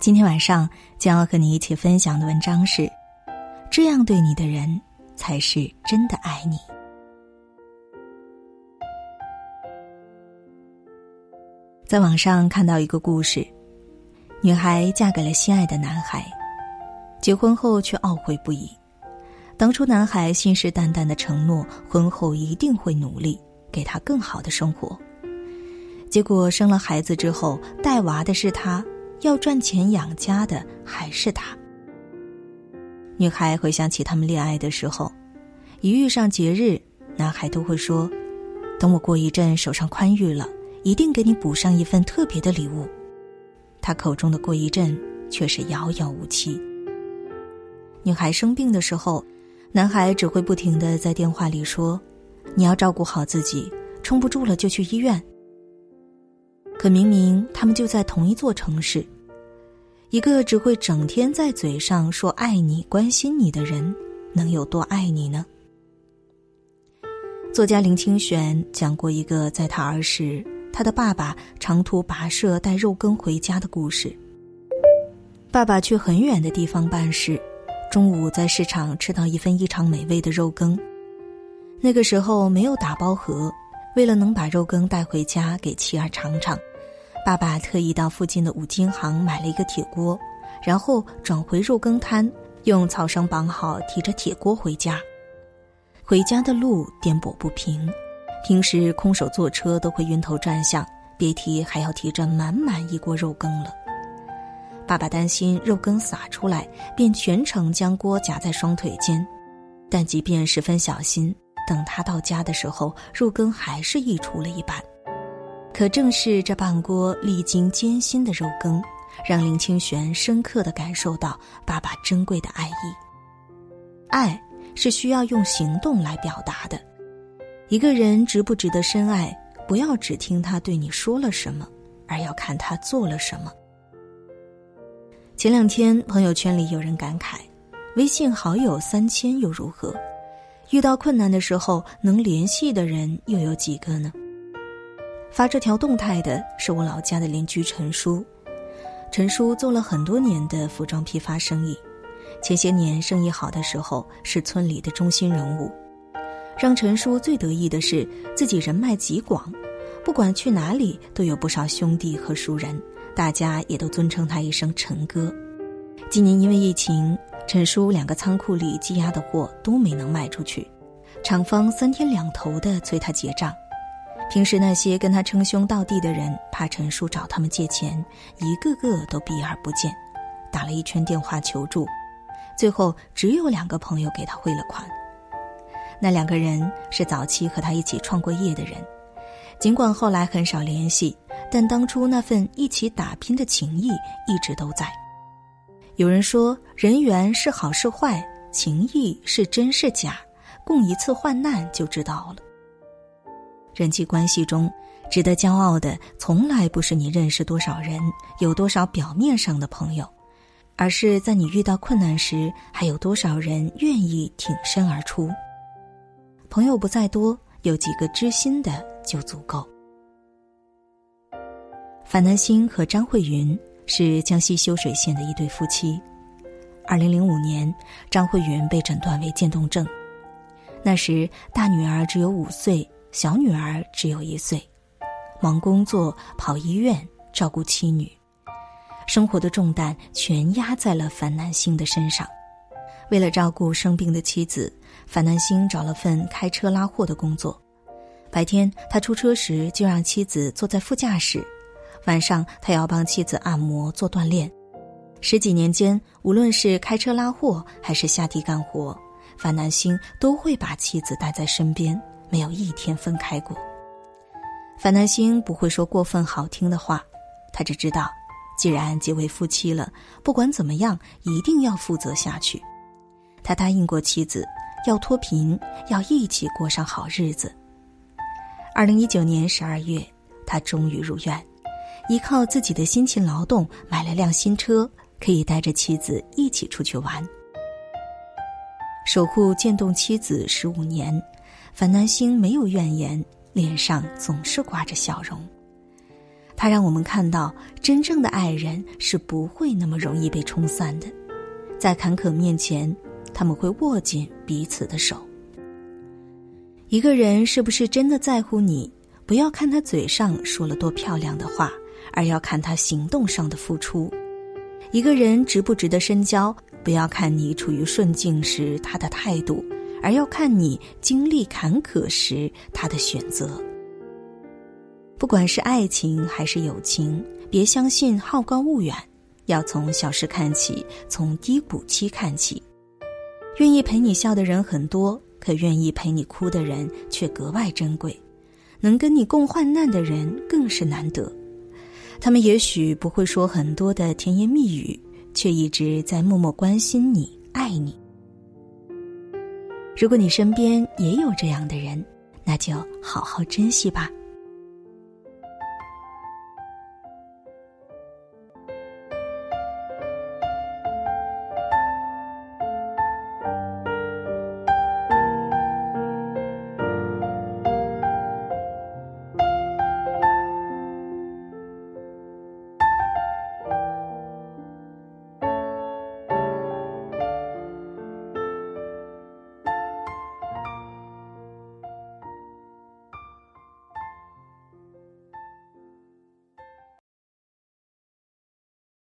今天晚上将要和你一起分享的文章是：这样对你的人，才是真的爱你。在网上看到一个故事，女孩嫁给了心爱的男孩，结婚后却懊悔不已。当初男孩信誓旦旦的承诺，婚后一定会努力给她更好的生活。结果生了孩子之后，带娃的是他。要赚钱养家的还是他。女孩回想起他们恋爱的时候，一遇上节日，男孩都会说：“等我过一阵手上宽裕了，一定给你补上一份特别的礼物。”他口中的“过一阵”却是遥遥无期。女孩生病的时候，男孩只会不停的在电话里说：“你要照顾好自己，撑不住了就去医院。”可明明他们就在同一座城市，一个只会整天在嘴上说爱你、关心你的人，能有多爱你呢？作家林清玄讲过一个在他儿时，他的爸爸长途跋涉带肉羹回家的故事。爸爸去很远的地方办事，中午在市场吃到一份异常美味的肉羹。那个时候没有打包盒，为了能把肉羹带回家给妻儿尝尝。爸爸特意到附近的五金行买了一个铁锅，然后转回肉羹摊，用草绳绑好，提着铁锅回家。回家的路颠簸不平，平时空手坐车都会晕头转向，别提还要提着满满一锅肉羹了。爸爸担心肉羹洒出来，便全程将锅夹在双腿间，但即便十分小心，等他到家的时候，肉羹还是溢出了一半。可正是这半锅历经艰辛的肉羹，让林清玄深刻的感受到爸爸珍贵的爱意。爱是需要用行动来表达的。一个人值不值得深爱，不要只听他对你说了什么，而要看他做了什么。前两天朋友圈里有人感慨：微信好友三千又如何？遇到困难的时候能联系的人又有几个呢？发这条动态的是我老家的邻居陈叔。陈叔做了很多年的服装批发生意，前些年生意好的时候是村里的中心人物。让陈叔最得意的是自己人脉极广，不管去哪里都有不少兄弟和熟人，大家也都尊称他一声陈哥。今年因为疫情，陈叔两个仓库里积压的货都没能卖出去，厂方三天两头的催他结账。平时那些跟他称兄道弟的人，怕陈叔找他们借钱，一个个都避而不见，打了一圈电话求助，最后只有两个朋友给他汇了款。那两个人是早期和他一起创过业的人，尽管后来很少联系，但当初那份一起打拼的情谊一直都在。有人说，人缘是好是坏，情谊是真是假，共一次患难就知道了。人际关系中，值得骄傲的从来不是你认识多少人，有多少表面上的朋友，而是在你遇到困难时，还有多少人愿意挺身而出。朋友不在多，有几个知心的就足够。樊南星和张慧云是江西修水县的一对夫妻。二零零五年，张慧云被诊断为渐冻症，那时大女儿只有五岁。小女儿只有一岁，忙工作、跑医院、照顾妻女，生活的重担全压在了樊南星的身上。为了照顾生病的妻子，樊南星找了份开车拉货的工作。白天他出车时就让妻子坐在副驾驶，晚上他要帮妻子按摩做锻炼。十几年间，无论是开车拉货还是下地干活，樊南星都会把妻子带在身边。没有一天分开过。樊南星不会说过分好听的话，他只知道，既然结为夫妻了，不管怎么样，一定要负责下去。他答应过妻子，要脱贫，要一起过上好日子。二零一九年十二月，他终于如愿，依靠自己的辛勤劳动买了辆新车，可以带着妻子一起出去玩。守护渐冻妻子十五年。樊南星没有怨言，脸上总是挂着笑容。他让我们看到，真正的爱人是不会那么容易被冲散的，在坎坷面前，他们会握紧彼此的手。一个人是不是真的在乎你，不要看他嘴上说了多漂亮的话，而要看他行动上的付出。一个人值不值得深交，不要看你处于顺境时他的态度，而要看你经历坎坷时他的选择。不管是爱情还是友情，别相信好高骛远，要从小事看起，从低谷期看起。愿意陪你笑的人很多，可愿意陪你哭的人却格外珍贵。能跟你共患难的人更是难得。他们也许不会说很多的甜言蜜语，却一直在默默关心你、爱你。如果你身边也有这样的人，那就好好珍惜吧。